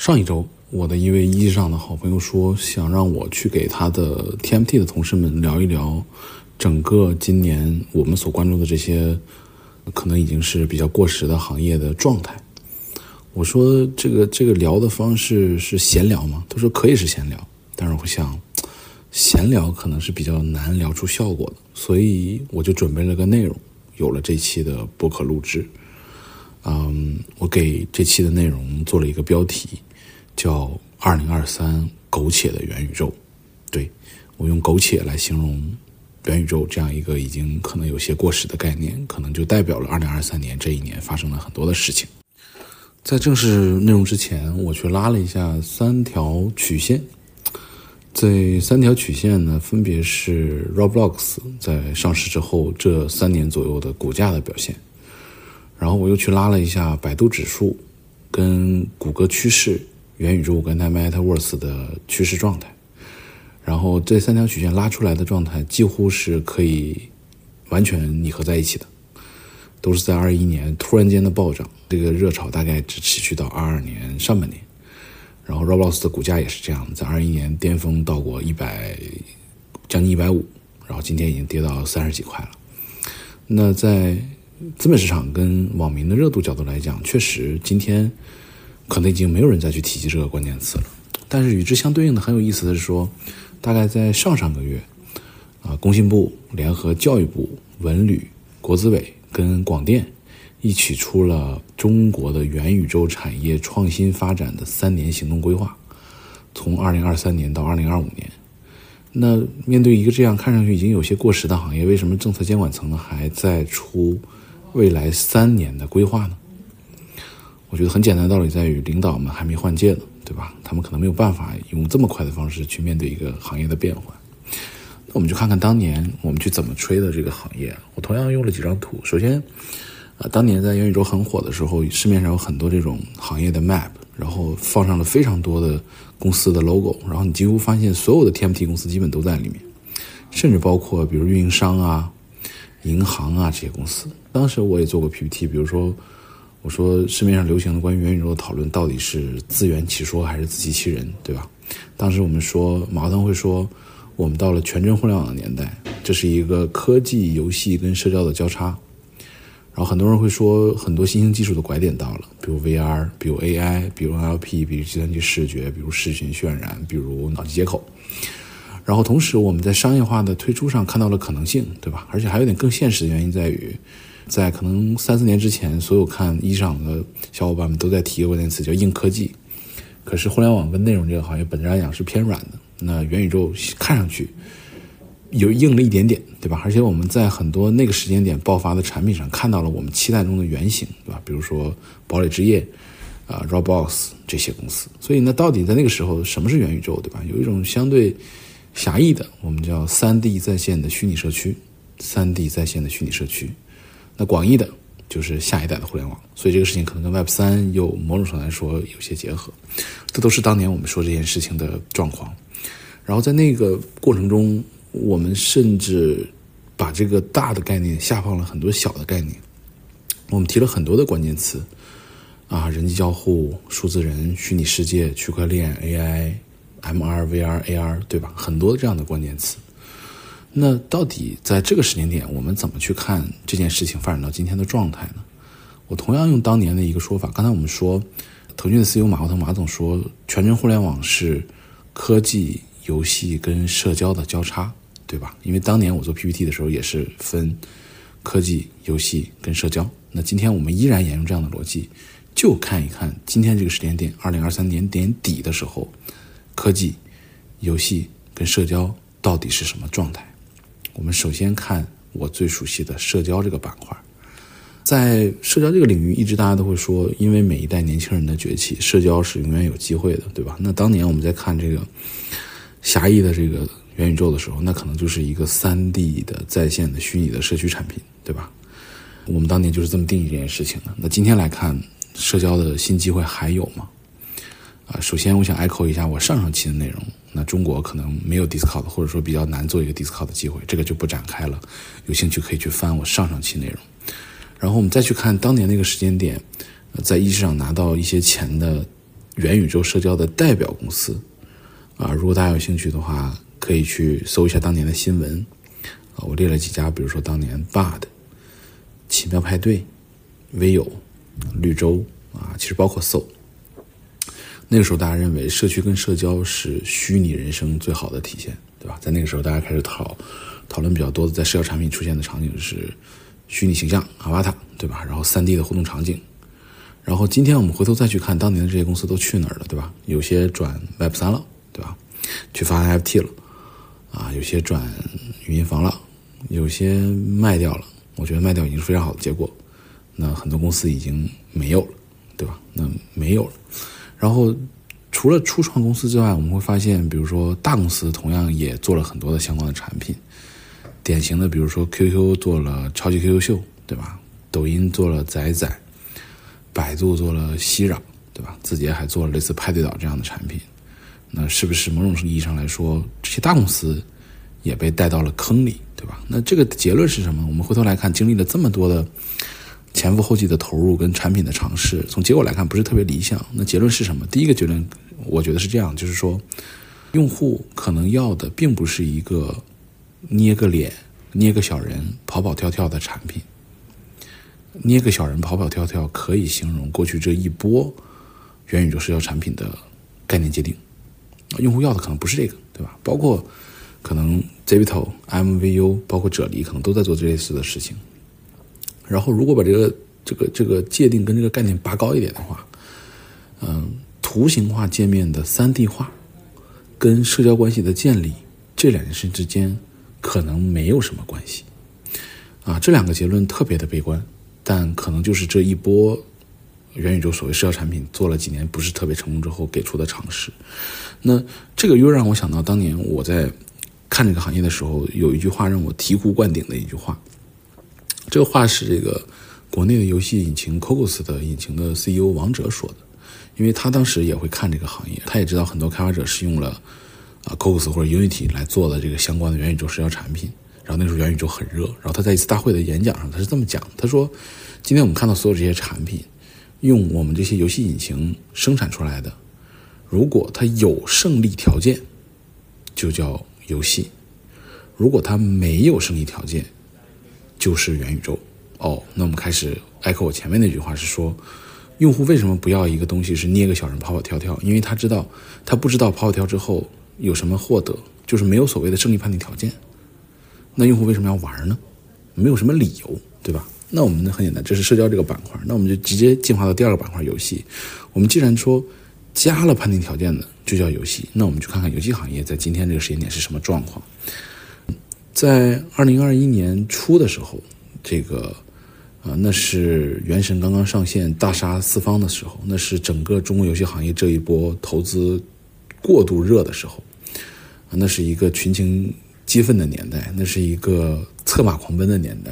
上一周，我的一位一上的好朋友说，想让我去给他的 TMT 的同事们聊一聊整个今年我们所关注的这些可能已经是比较过时的行业的状态。我说这个这个聊的方式是闲聊吗？他说可以是闲聊，但是我想闲聊可能是比较难聊出效果的，所以我就准备了个内容，有了这期的播客录制。嗯，我给这期的内容做了一个标题。叫二零二三苟且的元宇宙，对我用苟且来形容元宇宙这样一个已经可能有些过时的概念，可能就代表了二零二三年这一年发生了很多的事情。在正式内容之前，我去拉了一下三条曲线，这三条曲线呢，分别是 Roblox 在上市之后这三年左右的股价的表现，然后我又去拉了一下百度指数跟谷歌趋势。元宇宙跟它 Metaverse 的趋势状态，然后这三条曲线拉出来的状态几乎是可以完全拟合在一起的，都是在二一年突然间的暴涨，这个热潮大概只持续到二二年上半年，然后 Roblox 的股价也是这样，在二一年巅峰到过一百将近一百五，然后今天已经跌到三十几块了。那在资本市场跟网民的热度角度来讲，确实今天。可能已经没有人再去提及这个关键词了，但是与之相对应的很有意思的是说，大概在上上个月，啊，工信部联合教育部、文旅、国资委跟广电一起出了中国的元宇宙产业创新发展的三年行动规划，从二零二三年到二零二五年。那面对一个这样看上去已经有些过时的行业，为什么政策监管层还在出未来三年的规划呢？我觉得很简单的道理在于，领导们还没换届呢，对吧？他们可能没有办法用这么快的方式去面对一个行业的变换。那我们就看看当年我们去怎么吹的这个行业。我同样用了几张图。首先，啊，当年在元宇宙很火的时候，市面上有很多这种行业的 map，然后放上了非常多的公司的 logo，然后你几乎发现所有的 TMT 公司基本都在里面，甚至包括比如运营商啊、银行啊这些公司。当时我也做过 PPT，比如说。我说市面上流行的关于元宇宙的讨论到底是自圆其说还是自欺欺人，对吧？当时我们说，马化腾会说，我们到了全真互联网的年代，这是一个科技、游戏跟社交的交叉。然后很多人会说，很多新兴技术的拐点到了，比如 VR，比如 AI，比如 NLP，比如计算机视觉，比如视频渲染，比如脑机接口。然后同时我们在商业化的推出上看到了可能性，对吧？而且还有点更现实的原因在于。在可能三四年之前，所有看衣裳的小伙伴们都在提一个词，叫硬科技。可是互联网跟内容这个行业本质来讲是偏软的，那元宇宙看上去有硬了一点点，对吧？而且我们在很多那个时间点爆发的产品上看到了我们期待中的原型，对吧？比如说堡垒之夜啊、Roblox 这些公司。所以那到底在那个时候什么是元宇宙，对吧？有一种相对狭义的，我们叫三 D 在线的虚拟社区，三 D 在线的虚拟社区。那广义的，就是下一代的互联网，所以这个事情可能跟 Web 三有某种程度来说有些结合，这都是当年我们说这件事情的状况。然后在那个过程中，我们甚至把这个大的概念下放了很多小的概念，我们提了很多的关键词，啊，人机交互、数字人、虚拟世界、区块链、AI、MR、VR、AR，对吧？很多这样的关键词。那到底在这个时间点，我们怎么去看这件事情发展到今天的状态呢？我同样用当年的一个说法，刚才我们说，腾讯的 CEO 马化腾马总说，全真互联网是科技、游戏跟社交的交叉，对吧？因为当年我做 PPT 的时候也是分科技、游戏跟社交。那今天我们依然沿用这样的逻辑，就看一看今天这个时间点，二零二三年年底的时候，科技、游戏跟社交到底是什么状态？我们首先看我最熟悉的社交这个板块，在社交这个领域，一直大家都会说，因为每一代年轻人的崛起，社交是永远有机会的，对吧？那当年我们在看这个狭义的这个元宇宙的时候，那可能就是一个三 D 的在线的虚拟的社区产品，对吧？我们当年就是这么定义这件事情的。那今天来看，社交的新机会还有吗？啊，首先我想 echo 一下我上上期的内容。那中国可能没有 Discord，或者说比较难做一个 Discord 的机会，这个就不展开了。有兴趣可以去翻我上上期内容。然后我们再去看当年那个时间点，在一市场拿到一些钱的元宇宙社交的代表公司啊。如果大家有兴趣的话，可以去搜一下当年的新闻啊。我列了几家，比如说当年 Bud、奇妙派对、微友、绿洲啊，其实包括 So。那个时候，大家认为社区跟社交是虚拟人生最好的体现，对吧？在那个时候，大家开始讨讨论比较多的在社交产品出现的场景是虚拟形象 Avatar，对吧？然后三 D 的互动场景。然后今天我们回头再去看当年的这些公司都去哪儿了，对吧？有些转 Web 三了，对吧？去发 NFT 了，啊，有些转语音房了，有些卖掉了。我觉得卖掉已经是非常好的结果。那很多公司已经没有了，对吧？那没有了。然后，除了初创公司之外，我们会发现，比如说大公司同样也做了很多的相关的产品。典型的，比如说 QQ 做了超级 QQ 秀，对吧？抖音做了仔仔，百度做了熙攘，对吧？字节还做了类似派对岛这样的产品。那是不是某种意义上来说，这些大公司也被带到了坑里，对吧？那这个结论是什么？我们回头来看，经历了这么多的。前赴后继的投入跟产品的尝试，从结果来看不是特别理想。那结论是什么？第一个结论，我觉得是这样，就是说，用户可能要的并不是一个捏个脸、捏个小人跑跑跳跳的产品。捏个小人跑跑跳跳可以形容过去这一波元宇宙社交产品的概念界定。用户要的可能不是这个，对吧？包括可能 Zebito、MVU，包括啫喱，可能都在做这类似的事情。然后，如果把这个这个这个界定跟这个概念拔高一点的话，嗯，图形化界面的三 D 化跟社交关系的建立这两件事之间可能没有什么关系啊。这两个结论特别的悲观，但可能就是这一波元宇宙所谓社交产品做了几年不是特别成功之后给出的尝试。那这个又让我想到当年我在看这个行业的时候，有一句话让我醍醐灌顶的一句话。这个话是这个国内的游戏引擎 Cocos 的引擎的 CEO 王哲说的，因为他当时也会看这个行业，他也知道很多开发者是用了啊 Cocos 或者 Unity 来做的这个相关的元宇宙社交产品。然后那时候元宇宙很热，然后他在一次大会的演讲上他是这么讲，他说：“今天我们看到所有这些产品用我们这些游戏引擎生产出来的，如果它有胜利条件，就叫游戏；如果它没有胜利条件，就是元宇宙哦，那我们开始 echo 我前面那句话是说，用户为什么不要一个东西是捏个小人跑跑跳跳？因为他知道，他不知道跑跑跳之后有什么获得，就是没有所谓的胜利判定条件。那用户为什么要玩呢？没有什么理由，对吧？那我们很简单，这是社交这个板块，那我们就直接进化到第二个板块游戏。我们既然说加了判定条件的就叫游戏，那我们去看看游戏行业在今天这个时间点是什么状况。在二零二一年初的时候，这个，啊，那是《原神》刚刚上线大杀四方的时候，那是整个中国游戏行业这一波投资过度热的时候，啊，那是一个群情激愤的年代，那是一个策马狂奔的年代。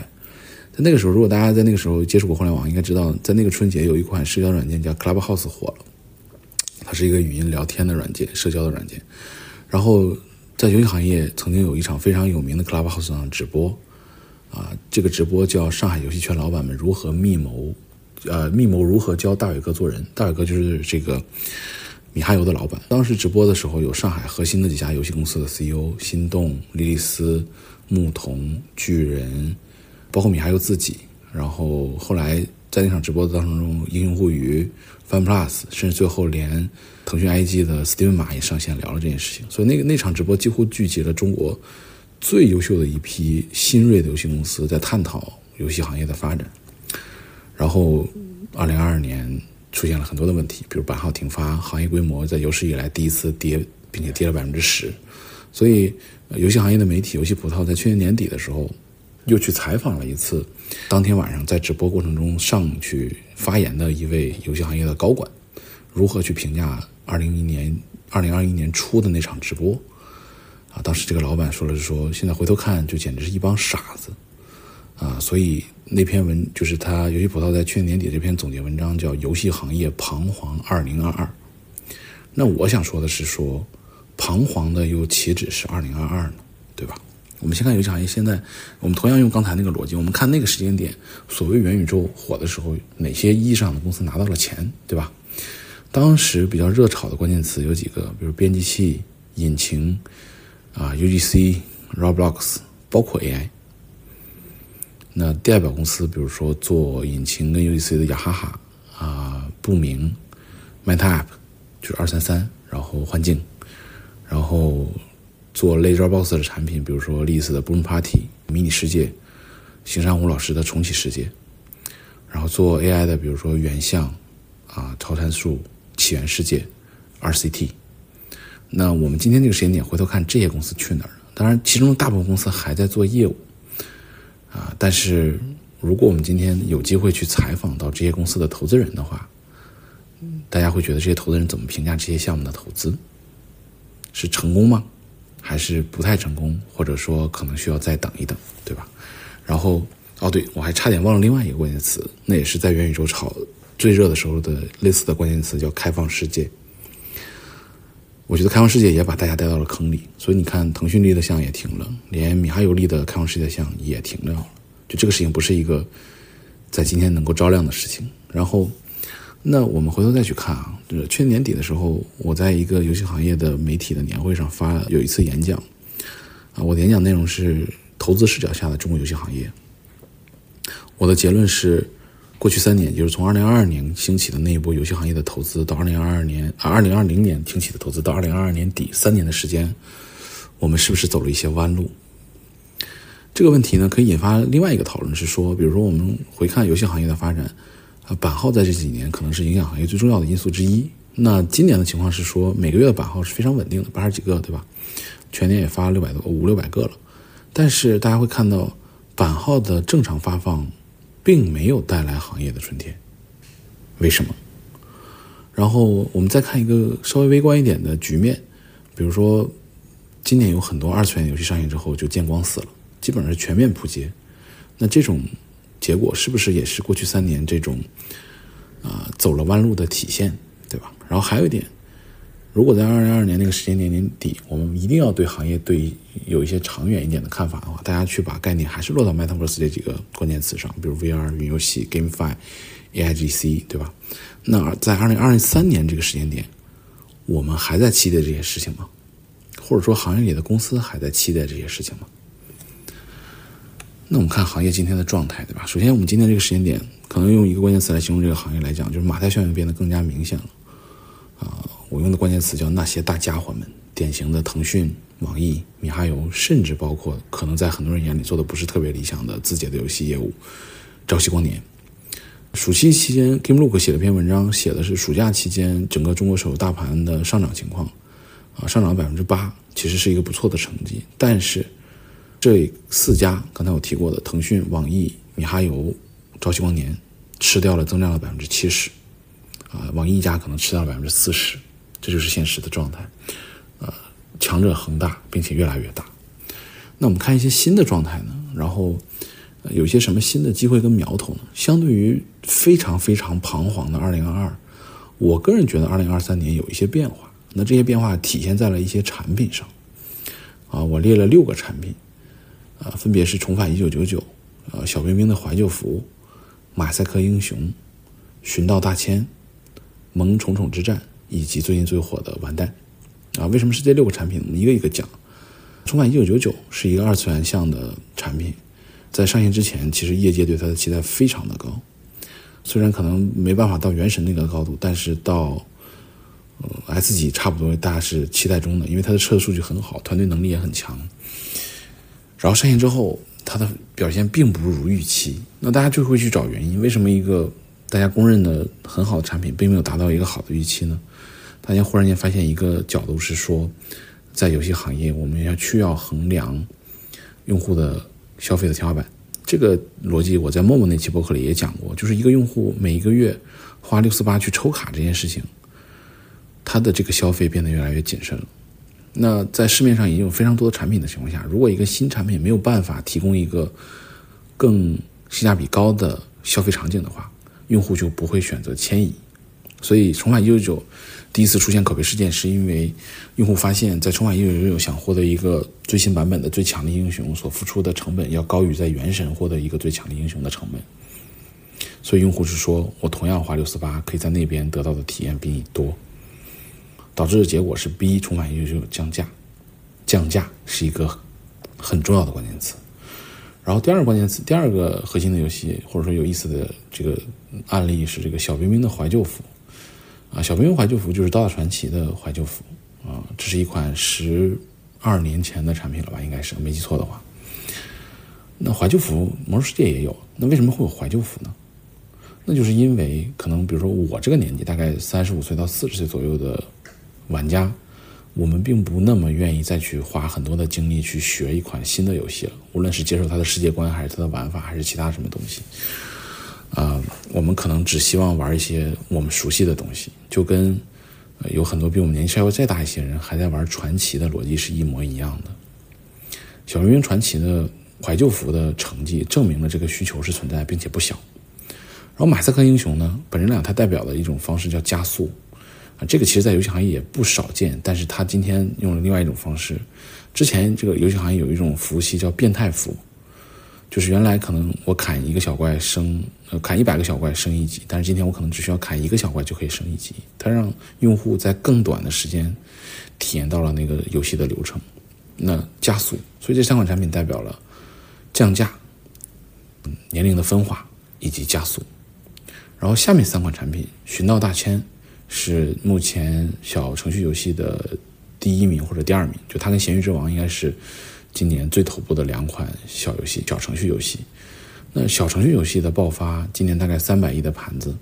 在那个时候，如果大家在那个时候接触过互联网，应该知道，在那个春节有一款社交软件叫 Clubhouse 火了，它是一个语音聊天的软件，社交的软件，然后。在游戏行业，曾经有一场非常有名的 Clubhouse 上直播，啊，这个直播叫上海游戏圈老板们如何密谋，呃，密谋如何教大伟哥做人。大伟哥就是这个米哈游的老板。当时直播的时候，有上海核心的几家游戏公司的 CEO，心动、莉莉丝、牧童、巨人，包括米哈游自己。然后后来在那场直播的当中，英雄互娱、FunPlus，甚至最后连。腾讯 IG 的 Steven 马也上线聊了这件事情，所以那个那场直播几乎聚集了中国最优秀的一批新锐的游戏公司，在探讨游戏行业的发展。然后，二零二二年出现了很多的问题，比如版号停发，行业规模在有史以来第一次跌，并且跌了百分之十。所以，游戏行业的媒体游戏葡萄在去年年底的时候又去采访了一次，当天晚上在直播过程中上去发言的一位游戏行业的高管，如何去评价？二零一年，二零二一年初的那场直播，啊，当时这个老板说了是说，现在回头看就简直是一帮傻子，啊，所以那篇文就是他游戏葡萄在去年年底这篇总结文章叫《游戏行业彷徨二零二二》。那我想说的是说，彷徨的又岂止是二零二二呢？对吧？我们先看游戏行业现在，我们同样用刚才那个逻辑，我们看那个时间点，所谓元宇宙火的时候，哪些意义上的公司拿到了钱，对吧？当时比较热炒的关键词有几个，比如编辑器、引擎啊、UGC、Roblox，包括 AI。那代表公司，比如说做引擎跟 UGC 的雅哈哈啊、不明、MetaApp，就是二三三，然后幻境，然后做 LaserBox 的产品，比如说丽思的 Bloom Party、迷你世界、邢山虎老师的重启世界，然后做 AI 的，比如说原相啊、超参数、起源世界、RCT。那我们今天这个时间点回头看这些公司去哪儿了？当然，其中大部分公司还在做业务。啊，但是如果我们今天有机会去采访到这些公司的投资人的话，大家会觉得这些投资人怎么评价这些项目的投资？是成功吗？还是不太成功？或者说可能需要再等一等，对吧？然后，哦，对我还差点忘了另外一个关键词，那也是在元宇宙炒最热的时候的类似的关键词，叫开放世界。我觉得开放世界也把大家带到了坑里，所以你看，腾讯立的项也停了，连米哈游立的开放世界项也停掉了。就这个事情不是一个在今天能够照亮的事情。然后，那我们回头再去看啊，就是去年年底的时候，我在一个游戏行业的媒体的年会上发有一次演讲，啊，我的演讲内容是投资视角下的中国游戏行业。我的结论是。过去三年，就是从二零二二年兴起的那一波游戏行业的投资，到二零二二年啊二零二零年兴起的投资，到二零二二年底三年的时间，我们是不是走了一些弯路？这个问题呢，可以引发另外一个讨论，是说，比如说我们回看游戏行业的发展，啊，版号在这几年可能是影响行业最重要的因素之一。那今年的情况是说，每个月的版号是非常稳定的，八十几个，对吧？全年也发了六百多五六百个了，但是大家会看到版号的正常发放。并没有带来行业的春天，为什么？然后我们再看一个稍微微观一点的局面，比如说今年有很多二次元游戏上映之后就见光死了，基本上是全面扑街。那这种结果是不是也是过去三年这种啊走了弯路的体现，对吧？然后还有一点。如果在二零二二年那个时间点年底，我们一定要对行业对有一些长远一点的看法的话，大家去把概念还是落到 Metaverse 这几个关键词上，比如 VR、云游戏、GameFi、AIGC，对吧？那在二零二三年这个时间点，我们还在期待这些事情吗？或者说行业里的公司还在期待这些事情吗？那我们看行业今天的状态，对吧？首先，我们今天这个时间点，可能用一个关键词来形容这个行业来讲，就是马太效应变得更加明显了，啊。我用的关键词叫那些大家伙们，典型的腾讯、网易、米哈游，甚至包括可能在很多人眼里做的不是特别理想的字节的游戏业务，朝夕光年。暑期期间，GameLook 写了篇文章，写的是暑假期间整个中国手游大盘的上涨情况，啊，上涨了百分之八，其实是一个不错的成绩。但是这四家刚才我提过的腾讯、网易、米哈游、朝夕光年，吃掉了增长了百分之七十，啊，网易一家可能吃掉了百分之四十。这就是现实的状态，呃，强者恒大，并且越来越大。那我们看一些新的状态呢？然后有一些什么新的机会跟苗头呢？相对于非常非常彷徨的二零二二，我个人觉得二零二三年有一些变化。那这些变化体现在了一些产品上，啊，我列了六个产品，啊，分别是重返一九九九，呃，小冰冰的怀旧服，马赛克英雄，寻道大千，萌宠宠之战。以及最近最火的完蛋，啊，为什么是这六个产品？我们一个一个讲。重返一九九九是一个二次元向的产品，在上线之前，其实业界对它的期待非常的高。虽然可能没办法到原神那个高度，但是到呃 S 级差不多，大家是期待中的，因为它的测试数据很好，团队能力也很强。然后上线之后，它的表现并不如预期，那大家就会去找原因，为什么一个大家公认的很好的产品，并没有达到一个好的预期呢？大家忽然间发现一个角度是说，在游戏行业，我们要需要衡量用户的消费的天花板。这个逻辑我在陌陌那期博客里也讲过，就是一个用户每一个月花六四八去抽卡这件事情，他的这个消费变得越来越谨慎了。那在市面上已经有非常多的产品的情况下，如果一个新产品没有办法提供一个更性价比高的消费场景的话，用户就不会选择迁移。所以重返一九九。第一次出现口碑事件，是因为用户发现，在《重返一九九九》想获得一个最新版本的最强的英雄，所付出的成本要高于在《原神》获得一个最强的英雄的成本。所以用户是说我同样花六四八，可以在那边得到的体验比你多，导致的结果是逼重返优秀降价，降价是一个很重要的关键词。然后第二个关键词，第二个核心的游戏或者说有意思的这个案例是这个小冰冰的怀旧服，啊，小冰冰怀旧服就是《刀塔传奇》的怀旧服，啊，这是一款十二年前的产品了吧？应该是没记错的话。那怀旧服《魔兽世界》也有，那为什么会有怀旧服呢？那就是因为可能比如说我这个年纪，大概三十五岁到四十岁左右的玩家，我们并不那么愿意再去花很多的精力去学一款新的游戏了，无论是接受它的世界观，还是它的玩法，还是其他什么东西。啊，我们可能只希望玩一些我们熟悉的东西，就跟有很多比我们年纪稍微再大一些人还在玩传奇的逻辑是一模一样的。小英雄传奇的。怀旧服的成绩证明了这个需求是存在并且不小。然后马赛克英雄呢，本质上它代表的一种方式叫加速啊，这个其实在游戏行业也不少见，但是它今天用了另外一种方式。之前这个游戏行业有一种服务器叫变态服，就是原来可能我砍一个小怪升呃砍一百个小怪升一级，但是今天我可能只需要砍一个小怪就可以升一级，它让用户在更短的时间体验到了那个游戏的流程，那加速。所以这三款产品代表了。降价、年龄的分化以及加速，然后下面三款产品《寻道大千》是目前小程序游戏的第一名或者第二名，就它跟《咸鱼之王》应该是今年最头部的两款小游戏、小程序游戏。那小程序游戏的爆发，今年大概三百亿的盘子，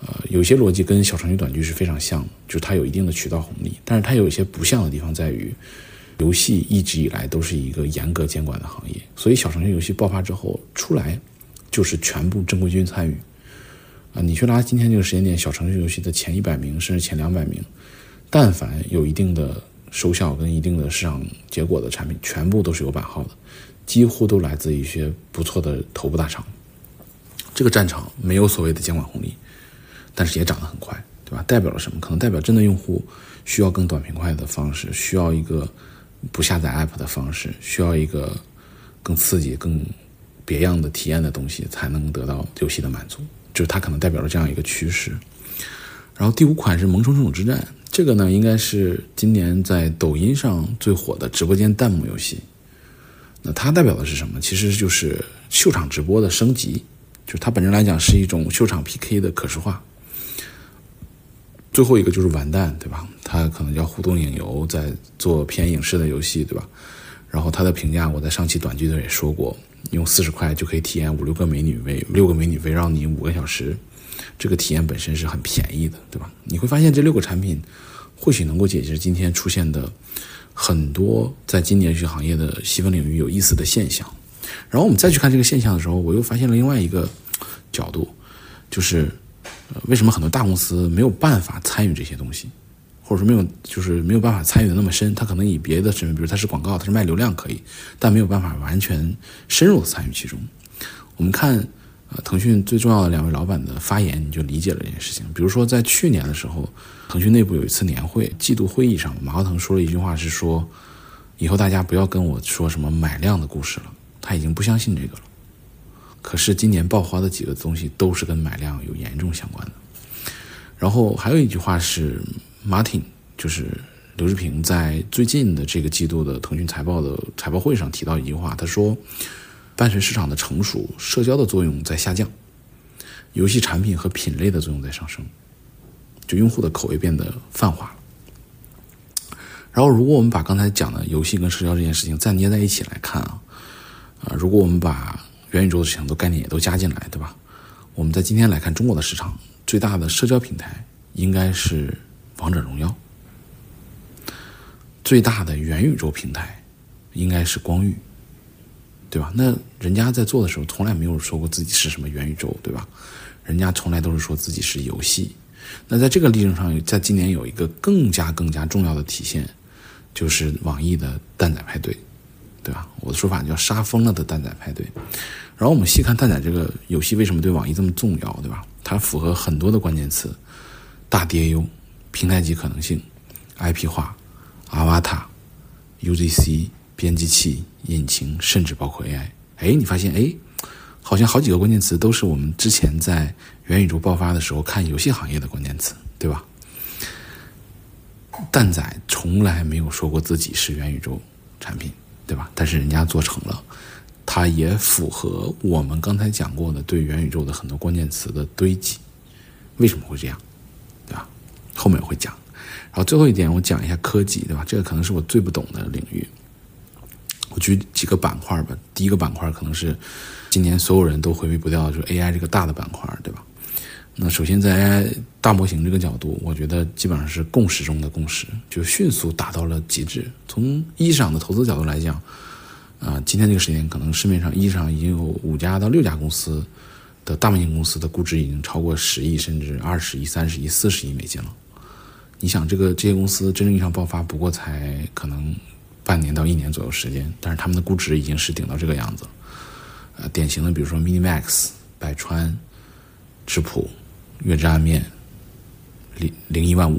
呃，有些逻辑跟小程序短剧是非常像的，就是它有一定的渠道红利，但是它有一些不像的地方在于。游戏一直以来都是一个严格监管的行业，所以小程序游戏爆发之后出来，就是全部正规军参与。你去拉今天这个时间点小程序游戏的前一百名，甚至前两百名，但凡有一定的收效跟一定的市场结果的产品，全部都是有版号的，几乎都来自一些不错的头部大厂。这个战场没有所谓的监管红利，但是也涨得很快，对吧？代表了什么？可能代表真的用户需要更短平快的方式，需要一个。不下载 app 的方式，需要一个更刺激、更别样的体验的东西，才能得到游戏的满足。就是它可能代表了这样一个趋势。然后第五款是《萌宠宠之战》，这个呢应该是今年在抖音上最火的直播间弹幕游戏。那它代表的是什么？其实就是秀场直播的升级，就是它本身来讲是一种秀场 PK 的可视化。最后一个就是完蛋，对吧？它可能叫互动影游，在做偏影视的游戏，对吧？然后它的评价，我在上期短剧的也说过，用四十块就可以体验五六个美女围六个美女围绕你五个小时，这个体验本身是很便宜的，对吧？你会发现这六个产品或许能够解决今天出现的很多在今年游戏行业的细分领域有意思的现象。然后我们再去看这个现象的时候，我又发现了另外一个角度，就是。为什么很多大公司没有办法参与这些东西，或者说没有就是没有办法参与的那么深？他可能以别的身份，比如他是广告，他是卖流量可以，但没有办法完全深入参与其中。我们看，呃，腾讯最重要的两位老板的发言，你就理解了这件事情。比如说在去年的时候，腾讯内部有一次年会季度会议上，马化腾说了一句话，是说以后大家不要跟我说什么买量的故事了，他已经不相信这个了。可是今年爆发的几个东西都是跟买量有严重相关的。然后还有一句话是，Martin 就是刘志平在最近的这个季度的腾讯财报的财报会上提到一句话，他说，伴随市场的成熟，社交的作用在下降，游戏产品和品类的作用在上升，就用户的口味变得泛化了。然后如果我们把刚才讲的游戏跟社交这件事情再捏在一起来看啊，啊，如果我们把元宇宙的事情都概念也都加进来，对吧？我们在今天来看中国的市场，最大的社交平台应该是王者荣耀，最大的元宇宙平台应该是光遇，对吧？那人家在做的时候从来没有说过自己是什么元宇宙，对吧？人家从来都是说自己是游戏。那在这个例证上，在今年有一个更加更加重要的体现，就是网易的蛋仔派对。对吧？我的说法叫杀疯了的蛋仔派对。然后我们细看蛋仔这个游戏为什么对网易这么重要，对吧？它符合很多的关键词：大 DAU、平台级可能性、IP 化、Avatar、UGC、编辑器、引擎，甚至包括 AI。哎，你发现哎，好像好几个关键词都是我们之前在元宇宙爆发的时候看游戏行业的关键词，对吧？蛋仔从来没有说过自己是元宇宙产品，对吧？但是人家做成了，它也符合我们刚才讲过的对元宇宙的很多关键词的堆积。为什么会这样，后面我会讲。然后最后一点，我讲一下科技，对吧？这个可能是我最不懂的领域。我举几个板块吧。第一个板块可能是今年所有人都回避不掉，就是 AI 这个大的板块，对吧？那首先在 AI 大模型这个角度，我觉得基本上是共识中的共识，就迅速达到了极致。从一级市场的投资角度来讲，啊，今天这个时间可能市面上一级市场已经有五家到六家公司的大模型公司的估值已经超过十亿，甚至二十亿、三十亿、四十亿美金了。你想，这个这些公司真正意义上爆发，不过才可能半年到一年左右时间，但是他们的估值已经是顶到这个样子了。呃，典型的比如说 MiniMax、百川、质朴。月之暗面，零零一万五，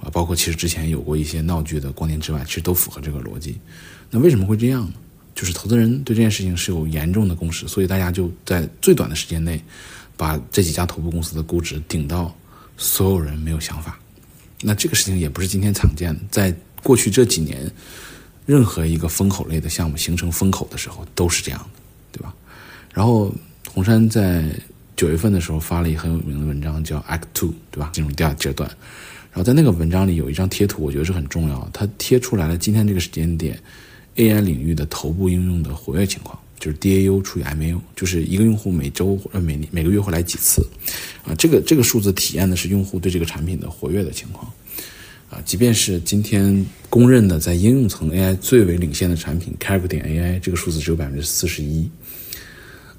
啊，包括其实之前有过一些闹剧的光年之外，其实都符合这个逻辑。那为什么会这样呢？就是投资人对这件事情是有严重的共识，所以大家就在最短的时间内，把这几家头部公司的估值顶到所有人没有想法。那这个事情也不是今天常见的，在过去这几年，任何一个风口类的项目形成风口的时候都是这样的，对吧？然后红杉在。九月份的时候发了一个很有名的文章，叫 Act Two，对吧？进入第二阶段。然后在那个文章里有一张贴图，我觉得是很重要。它贴出来了今天这个时间点 AI 领域的头部应用的活跃情况，就是 DAU 除以 MAU，就是一个用户每周呃每每个月会来几次啊？这个这个数字体验的是用户对这个产品的活跃的情况啊。即便是今天公认的在应用层 AI 最为领先的产品 c a r a 点 AI，这个数字只有百分之四十一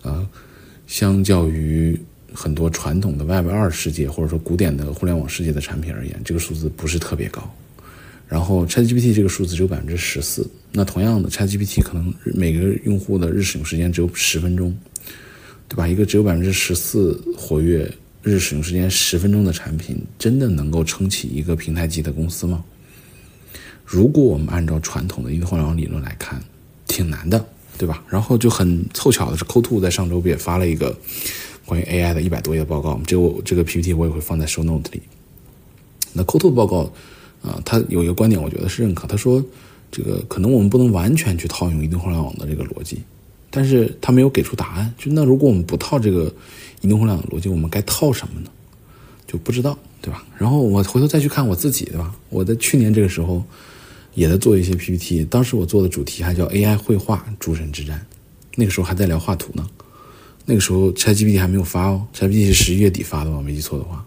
啊。相较于很多传统的 Web 二世界或者说古典的互联网世界的产品而言，这个数字不是特别高。然后 ChatGPT 这个数字只有百分之十四，那同样的 ChatGPT 可能每个用户的日使用时间只有十分钟，对吧？一个只有百分之十四活跃、日使用时间十分钟的产品，真的能够撑起一个平台级的公司吗？如果我们按照传统的移动互联网理论来看，挺难的。对吧？然后就很凑巧的是，Co2 在上周不也发了一个关于 AI 的一百多页报告？这个我这个 PPT 我也会放在 Show Note 里。那 Co2 报告啊，他有一个观点，我觉得是认可。他说，这个可能我们不能完全去套用移动互联网的这个逻辑，但是他没有给出答案。就那如果我们不套这个移动互联网的逻辑，我们该套什么呢？就不知道，对吧？然后我回头再去看我自己，对吧？我在去年这个时候。也在做一些 PPT，当时我做的主题还叫 AI 绘画诸神之战，那个时候还在聊画图呢。那个时候 ChatGPT 还没有发哦，ChatGPT 是十一月底发的吧？没记错的话。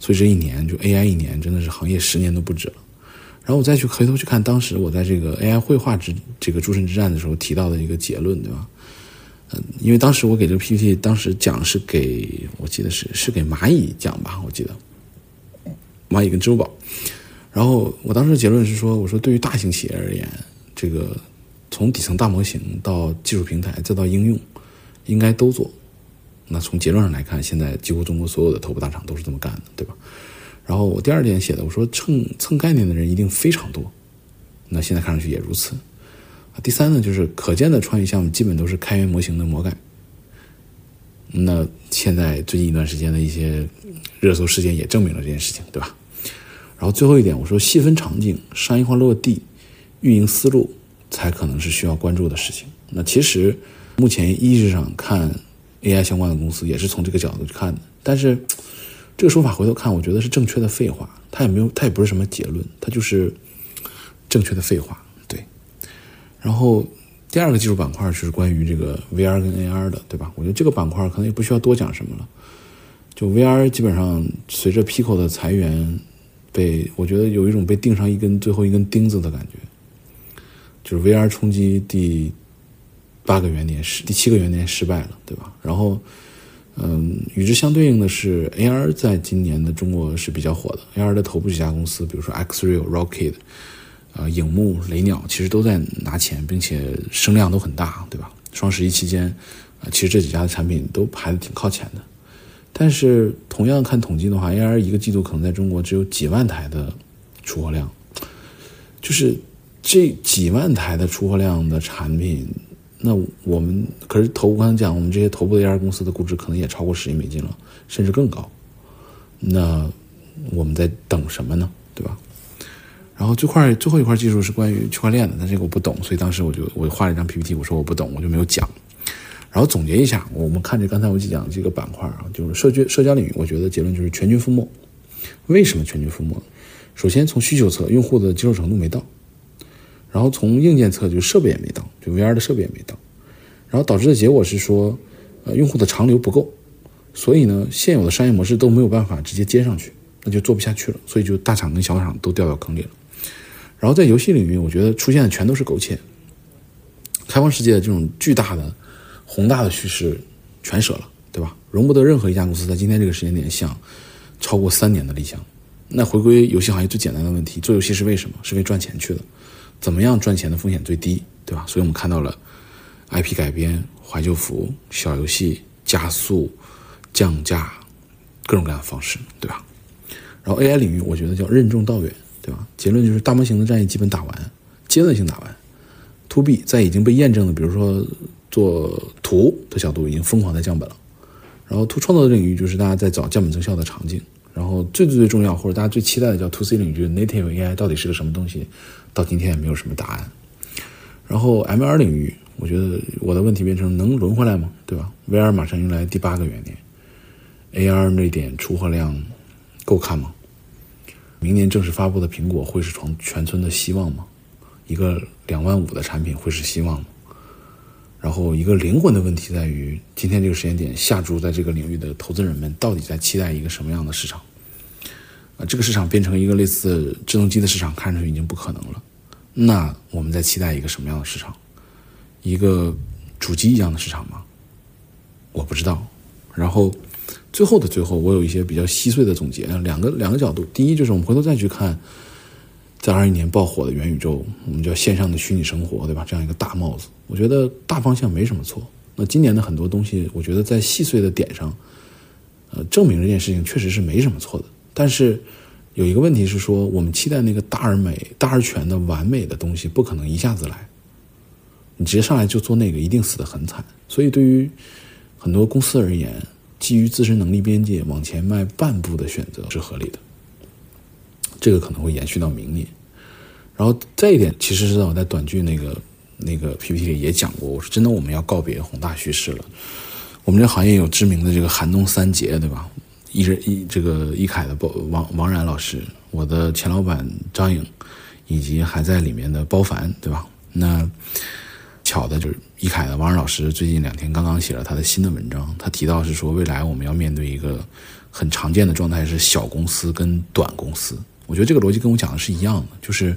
所以这一年就 AI 一年真的是行业十年都不止了。然后我再去回头去看当时我在这个 AI 绘画之这个诸神之战的时候提到的一个结论，对吧？嗯，因为当时我给这个 PPT 当时讲是给我记得是是给蚂蚁讲吧，我记得蚂蚁跟支付宝。然后我当时结论是说，我说对于大型企业而言，这个从底层大模型到技术平台再到应用，应该都做。那从结论上来看，现在几乎中国所有的头部大厂都是这么干的，对吧？然后我第二点写的，我说蹭蹭概念的人一定非常多。那现在看上去也如此。第三呢，就是可见的创业项目基本都是开源模型的魔改。那现在最近一段时间的一些热搜事件也证明了这件事情，对吧？然后最后一点，我说细分场景、商业化落地、运营思路，才可能是需要关注的事情。那其实目前意识上看 AI 相关的公司，也是从这个角度去看的。但是这个说法回头看，我觉得是正确的废话。它也没有，它也不是什么结论，它就是正确的废话。对。然后第二个技术板块就是关于这个 VR 跟 AR 的，对吧？我觉得这个板块可能也不需要多讲什么了。就 VR 基本上随着 Pico 的裁员。被我觉得有一种被钉上一根最后一根钉子的感觉，就是 VR 冲击第八个元年失第七个元年失败了，对吧？然后，嗯，与之相对应的是 AR 在今年的中国是比较火的，AR 的头部几家公司，比如说 Xreal、Rocket，啊，影幕、雷鸟，其实都在拿钱，并且声量都很大，对吧？双十一期间，啊，其实这几家的产品都排的挺靠前的。但是同样看统计的话，AR 一个季度可能在中国只有几万台的出货量，就是这几万台的出货量的产品，那我们可是头，我刚才讲，我们这些头部的 AR 公司的估值可能也超过十亿美金了，甚至更高。那我们在等什么呢？对吧？然后这块最后一块技术是关于区块链的，但这个我不懂，所以当时我就我画了一张 PPT，我说我不懂，我就没有讲。然后总结一下，我们看着刚才我讲这个板块啊，就是社区社交领域，我觉得结论就是全军覆没。为什么全军覆没？首先从需求侧，用户的接受程度没到；然后从硬件侧，就设备也没到，就 VR 的设备也没到。然后导致的结果是说，呃，用户的长流不够，所以呢，现有的商业模式都没有办法直接接上去，那就做不下去了。所以就大厂跟小厂都掉到坑里了。然后在游戏领域，我觉得出现的全都是苟且，开放世界的这种巨大的。宏大的叙事全舍了，对吧？容不得任何一家公司在今天这个时间点想超过三年的理想。那回归游戏行业最简单的问题：做游戏是为什么？是为赚钱去的。怎么样赚钱的风险最低，对吧？所以我们看到了 IP 改编、怀旧服、小游戏、加速、降价，各种各样的方式，对吧？然后 AI 领域，我觉得叫任重道远，对吧？结论就是大模型的战役基本打完，阶段性打完。To B 在已经被验证的，比如说。做图的角度已经疯狂在降本了，然后图创作的领域就是大家在找降本增效的场景，然后最最最重要或者大家最期待的叫 To C 领域，Native AI 到底是个什么东西，到今天也没有什么答案。然后 MR 领域，我觉得我的问题变成能轮回来吗？对吧？VR 马上迎来第八个元年，AR 那点出货量够看吗？明年正式发布的苹果会是全全村的希望吗？一个两万五的产品会是希望吗？然后，一个灵魂的问题在于，今天这个时间点下注在这个领域的投资人们到底在期待一个什么样的市场？啊，这个市场变成一个类似智能机的市场，看上去已经不可能了。那我们在期待一个什么样的市场？一个主机一样的市场吗？我不知道。然后，最后的最后，我有一些比较稀碎的总结，两个两个角度。第一，就是我们回头再去看。在二一年爆火的元宇宙，我们叫线上的虚拟生活，对吧？这样一个大帽子，我觉得大方向没什么错。那今年的很多东西，我觉得在细碎的点上，呃，证明这件事情确实是没什么错的。但是有一个问题是说，我们期待那个大而美、大而全的完美的东西，不可能一下子来。你直接上来就做那个，一定死得很惨。所以对于很多公司而言，基于自身能力边界往前迈半步的选择是合理的。这个可能会延续到明年，然后再一点，其实是在我在短剧那个那个 PPT 里也讲过，我说真的，我们要告别宏大叙事了。我们这行业有知名的这个寒冬三杰，对吧？一人一这个一凯的包王王冉老师，我的前老板张颖，以及还在里面的包凡，对吧？那巧的就是一凯的王冉老师最近两天刚刚写了他的新的文章，他提到是说未来我们要面对一个很常见的状态是小公司跟短公司。我觉得这个逻辑跟我讲的是一样的，就是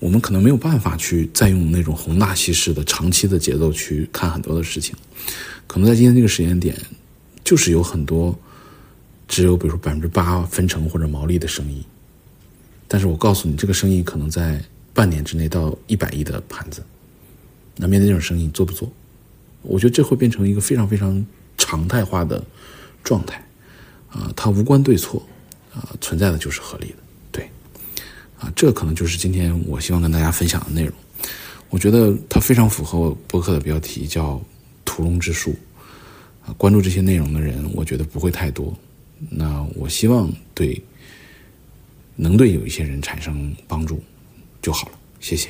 我们可能没有办法去再用那种宏大叙事的长期的节奏去看很多的事情，可能在今天这个时间点，就是有很多只有比如说百分之八分成或者毛利的生意，但是我告诉你，这个生意可能在半年之内到一百亿的盘子，那面对这种生意做不做？我觉得这会变成一个非常非常常态化的状态，啊，它无关对错，啊，存在的就是合理的。啊，这可能就是今天我希望跟大家分享的内容。我觉得它非常符合我博客的标题，叫“屠龙之术”。啊，关注这些内容的人，我觉得不会太多。那我希望对能对有一些人产生帮助就好了。谢谢。